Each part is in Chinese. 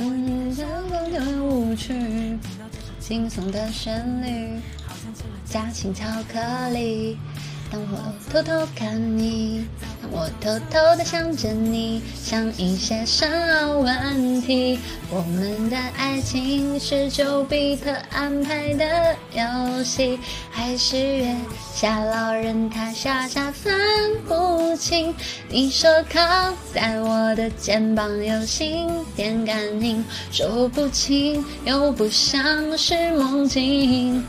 嗯，像风的舞曲，轻松的旋律，夹心巧克力。当我偷偷看你，当我偷偷的想着你，想一些深奥问题。我们的爱情是丘比特安排的游戏，还是月下老人他傻傻分不清？你说靠在我的肩膀有心电感应，说不清又不像是梦境。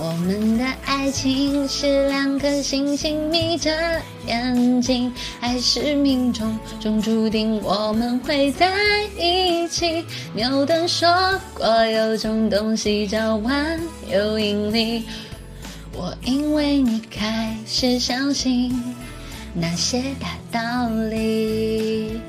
我们的爱情是两颗星星眯着眼睛，还是命中中注定我们会在一起？牛顿说过有种东西叫万有引力，我因为你开始相信那些大道理。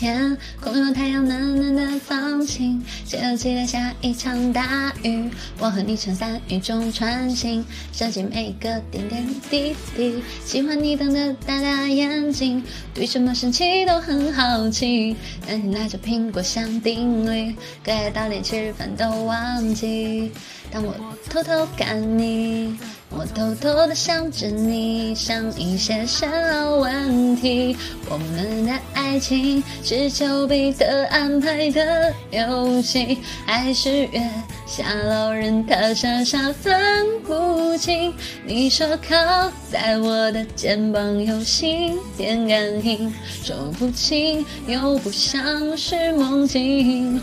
天空有太阳暖暖的放晴，谁又期待下一场大雨？我和你撑伞雨中穿行，想起每个点点滴滴。喜欢你瞪的大大眼睛，对什么神奇都很好奇。当你拿着苹果想定律，可爱到连吃饭都忘记。当我偷偷看你。我偷偷的想着你，想一些深奥问题。我们的爱情是丘比特安排的游戏，还是月下老人他傻傻分不清？你说靠在我的肩膀有心电感应，说不清又不像是梦境。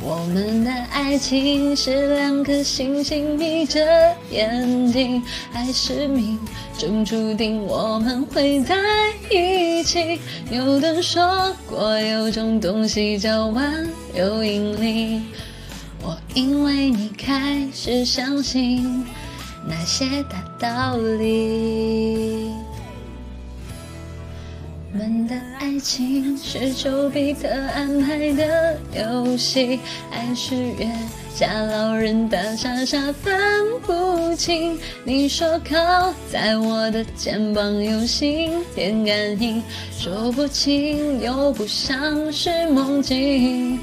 我们的爱情是两颗星星眯着眼睛，还是命中注定我们会在一起？牛顿说过有种东西叫万有引力，我因为你开始相信那些大道理。我们的爱情是丘比特安排的游戏，还是月下老人大傻傻分不清？你说靠在我的肩膀有心电感应，说不清又不像是梦境。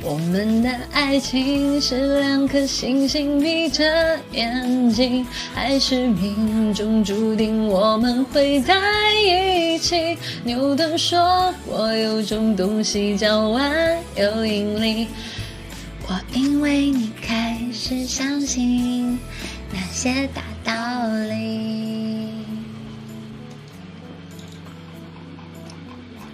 我们的爱情是两颗星星眯着眼睛，还是命中注定我们会在一起？牛顿说过有种东西叫万有引力，我因为你开始相信那些大道理。